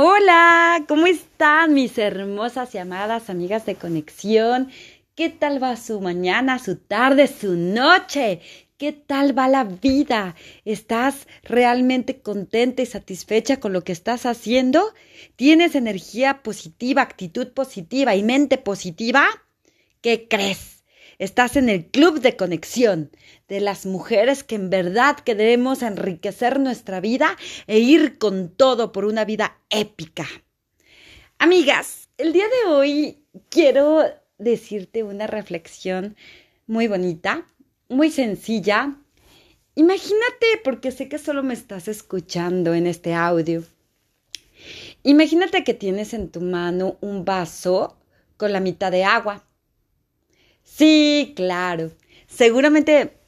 Hola, ¿cómo están mis hermosas y amadas amigas de conexión? ¿Qué tal va su mañana, su tarde, su noche? ¿Qué tal va la vida? ¿Estás realmente contenta y satisfecha con lo que estás haciendo? ¿Tienes energía positiva, actitud positiva y mente positiva? ¿Qué crees? Estás en el club de conexión de las mujeres que en verdad que debemos enriquecer nuestra vida e ir con todo por una vida épica. Amigas, el día de hoy quiero decirte una reflexión muy bonita, muy sencilla. Imagínate, porque sé que solo me estás escuchando en este audio. Imagínate que tienes en tu mano un vaso con la mitad de agua Sí, claro. Seguramente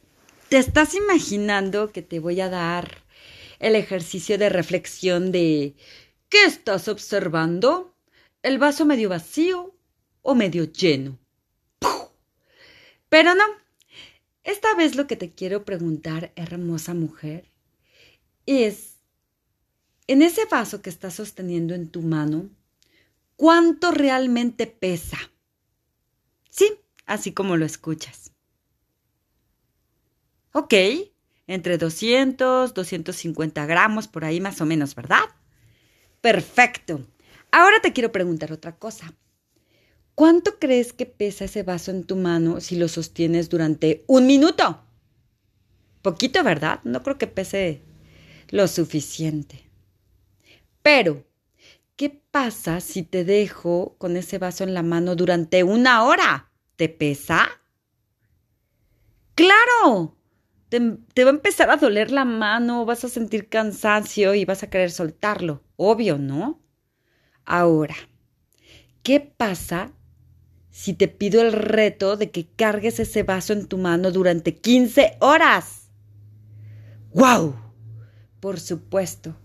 te estás imaginando que te voy a dar el ejercicio de reflexión de ¿qué estás observando? ¿El vaso medio vacío o medio lleno? Pero no. Esta vez lo que te quiero preguntar, hermosa mujer, es, en ese vaso que estás sosteniendo en tu mano, ¿cuánto realmente pesa? Sí, así como lo escuchas. Ok, entre 200, 250 gramos, por ahí más o menos, ¿verdad? Perfecto. Ahora te quiero preguntar otra cosa. ¿Cuánto crees que pesa ese vaso en tu mano si lo sostienes durante un minuto? Poquito, ¿verdad? No creo que pese lo suficiente. Pero, ¿qué pasa si te dejo con ese vaso en la mano durante una hora? ¿Te pesa? ¡Claro! Te, va a empezar a doler la mano, vas a sentir cansancio y vas a querer soltarlo. Obvio, ¿no? Ahora, ¿qué pasa si te pido el reto de que cargues ese vaso en tu mano durante 15 horas? ¡Wow! Por supuesto.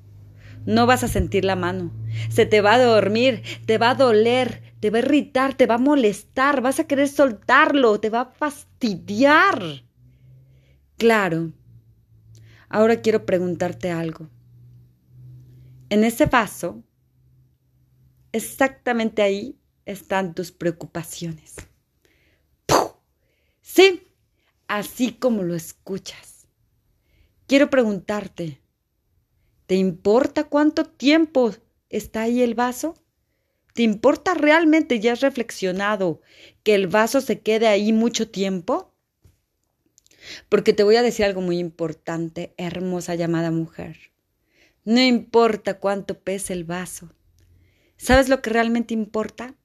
No vas a sentir la mano. Se te va a dormir, te va a doler, te va a irritar, te va a molestar, vas a querer soltarlo, te va a fastidiar. Claro. Ahora quiero preguntarte algo. En ese vaso, exactamente ahí están tus preocupaciones. Sí, así como lo escuchas. Quiero preguntarte, ¿te importa cuánto tiempo está ahí el vaso? ¿Te importa realmente, ya has reflexionado, que el vaso se quede ahí mucho tiempo? Porque te voy a decir algo muy importante, hermosa llamada mujer. No importa cuánto pese el vaso. ¿Sabes lo que realmente importa?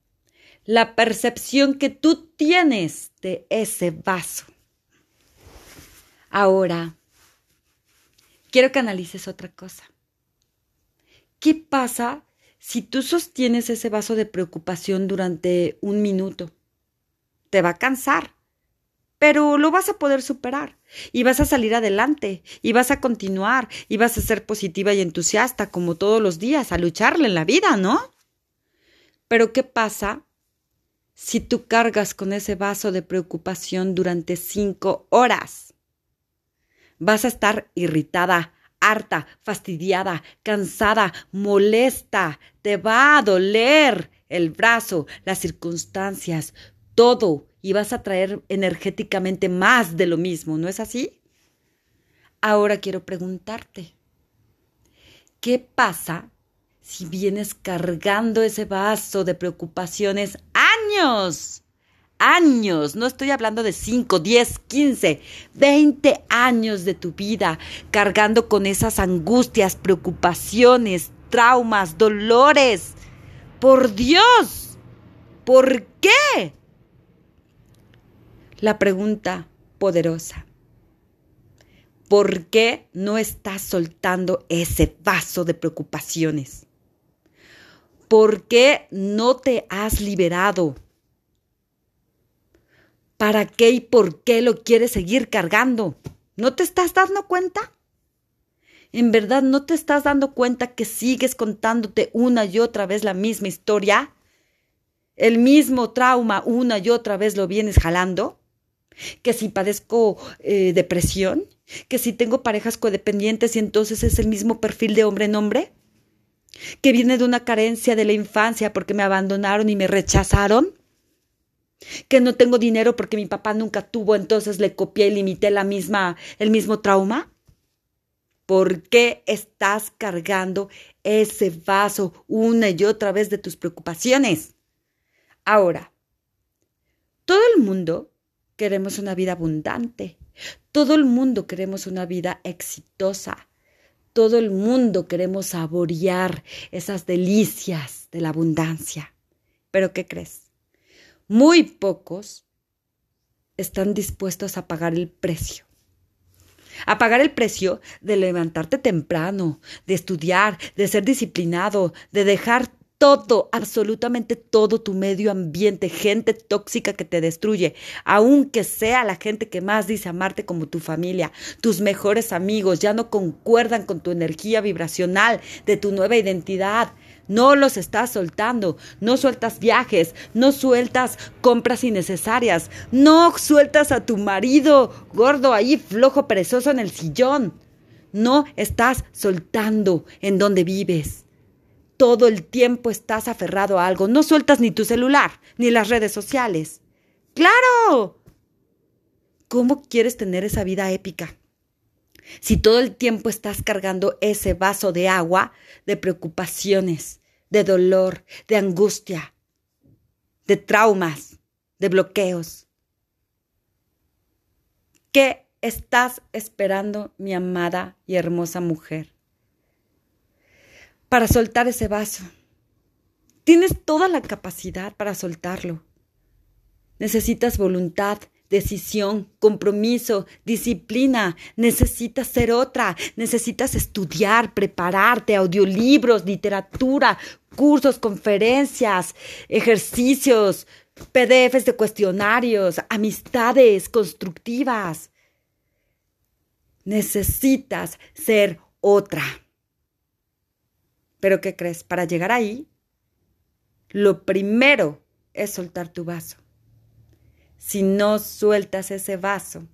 La percepción que tú tienes de ese vaso. Ahora, quiero que analices otra cosa. ¿Qué pasa si tú sostienes ese vaso de preocupación durante un minuto, te va a cansar, pero lo vas a poder superar y vas a salir adelante y vas a continuar y vas a ser positiva y entusiasta como todos los días a lucharle en la vida, ¿no? Pero ¿qué pasa si tú cargas con ese vaso de preocupación durante cinco horas? Vas a estar irritada, harta, fastidiada, cansada, molesta, te va a doler el brazo, las circunstancias, todo, y vas a traer energéticamente más de lo mismo, ¿no es así? Ahora quiero preguntarte, ¿qué pasa si vienes cargando ese vaso de preocupaciones años? Años, no estoy hablando de 5, 10, 15, 20 años de tu vida cargando con esas angustias, preocupaciones, traumas, dolores. Por Dios, ¿por qué? La pregunta poderosa. ¿Por qué no estás soltando ese vaso de preocupaciones? ¿Por qué no te has liberado? ¿Para qué y por qué lo quieres seguir cargando? ¿No te estás dando cuenta? ¿En verdad no te estás dando cuenta que sigues contándote una y otra vez la misma historia? ¿El mismo trauma una y otra vez lo vienes jalando? ¿Que si padezco eh, depresión? ¿Que si tengo parejas codependientes y entonces es el mismo perfil de hombre en hombre? que viene de una carencia de la infancia porque me abandonaron y me rechazaron, que no tengo dinero porque mi papá nunca tuvo, entonces le copié y limité la misma, el mismo trauma. ¿Por qué estás cargando ese vaso una y otra vez de tus preocupaciones? Ahora, todo el mundo queremos una vida abundante. Todo el mundo queremos una vida exitosa. Todo el mundo queremos saborear esas delicias de la abundancia. Pero ¿qué crees? Muy pocos están dispuestos a pagar el precio. A pagar el precio de levantarte temprano, de estudiar, de ser disciplinado, de dejar todo, absolutamente todo tu medio ambiente, gente tóxica que te destruye, aunque sea la gente que más dice amarte como tu familia, tus mejores amigos, ya no concuerdan con tu energía vibracional de tu nueva identidad. No los estás soltando, no sueltas viajes, no sueltas compras innecesarias, no sueltas a tu marido gordo ahí flojo perezoso en el sillón. No estás soltando en donde vives todo el tiempo estás aferrado a algo. No sueltas ni tu celular, ni las redes sociales. ¡Claro! ¿Cómo quieres tener esa vida épica? Si todo el tiempo estás cargando ese vaso de agua de preocupaciones, de dolor, de angustia, de traumas, de bloqueos. ¿Qué estás esperando, mi amada y hermosa mujer? para soltar ese vaso. Tienes toda la capacidad para soltarlo. Necesitas voluntad, decisión, compromiso, disciplina. Necesitas ser otra. Necesitas estudiar, prepararte, audiolibros, literatura, cursos, conferencias, ejercicios, PDFs de cuestionarios, amistades constructivas. Necesitas ser otra. Pero ¿qué crees? Para llegar ahí, lo primero es soltar tu vaso. Si no sueltas ese vaso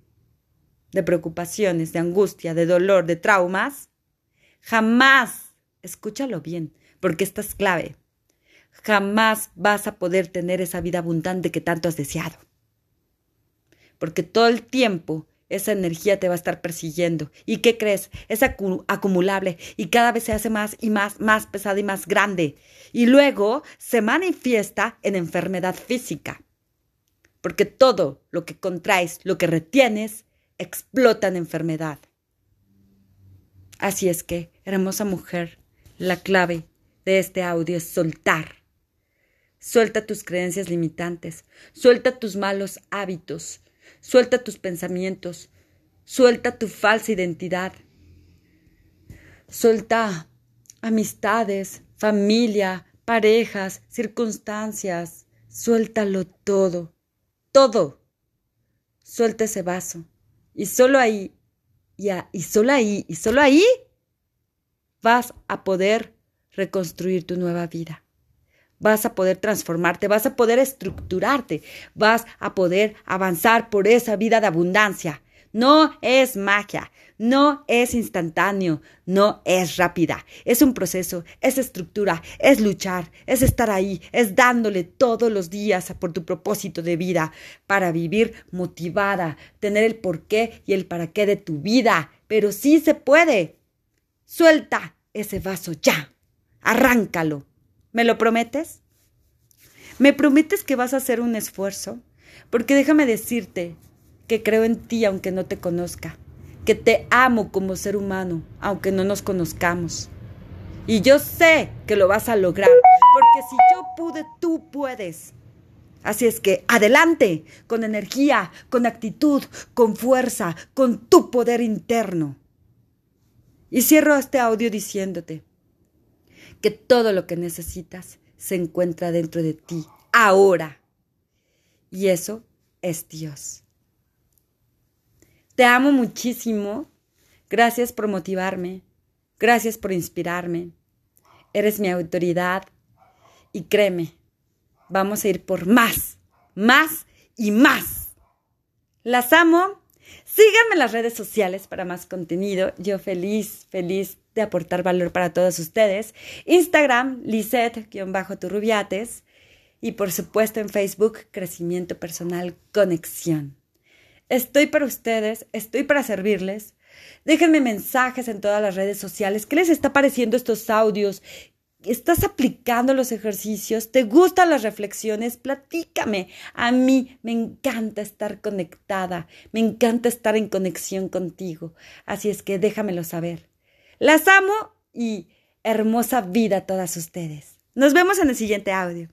de preocupaciones, de angustia, de dolor, de traumas, jamás, escúchalo bien, porque esta es clave, jamás vas a poder tener esa vida abundante que tanto has deseado. Porque todo el tiempo esa energía te va a estar persiguiendo. ¿Y qué crees? Es acumulable y cada vez se hace más y más, más pesada y más grande. Y luego se manifiesta en enfermedad física. Porque todo lo que contraes, lo que retienes, explota en enfermedad. Así es que, hermosa mujer, la clave de este audio es soltar. Suelta tus creencias limitantes, suelta tus malos hábitos, Suelta tus pensamientos, suelta tu falsa identidad, suelta amistades, familia, parejas, circunstancias, suéltalo todo, todo. Suelta ese vaso. Y solo ahí, y solo ahí, y solo ahí vas a poder reconstruir tu nueva vida vas a poder transformarte, vas a poder estructurarte, vas a poder avanzar por esa vida de abundancia. No es magia, no es instantáneo, no es rápida. Es un proceso, es estructura, es luchar, es estar ahí, es dándole todos los días por tu propósito de vida para vivir motivada, tener el porqué y el para qué de tu vida. Pero sí se puede. Suelta ese vaso ya. Arráncalo. ¿Me lo prometes? ¿Me prometes que vas a hacer un esfuerzo? Porque déjame decirte que creo en ti aunque no te conozca, que te amo como ser humano aunque no nos conozcamos. Y yo sé que lo vas a lograr, porque si yo pude, tú puedes. Así es que adelante, con energía, con actitud, con fuerza, con tu poder interno. Y cierro este audio diciéndote, que todo lo que necesitas se encuentra dentro de ti, ahora. Y eso es Dios. Te amo muchísimo. Gracias por motivarme. Gracias por inspirarme. Eres mi autoridad. Y créeme, vamos a ir por más, más y más. Las amo. Síganme en las redes sociales para más contenido. Yo feliz, feliz de aportar valor para todos ustedes. Instagram, Lisette-Turrubiates. Y por supuesto en Facebook, Crecimiento Personal Conexión. Estoy para ustedes, estoy para servirles. Déjenme mensajes en todas las redes sociales. ¿Qué les está pareciendo estos audios? ¿Estás aplicando los ejercicios? ¿Te gustan las reflexiones? Platícame. A mí me encanta estar conectada, me encanta estar en conexión contigo. Así es que déjamelo saber. Las amo y hermosa vida a todas ustedes. Nos vemos en el siguiente audio.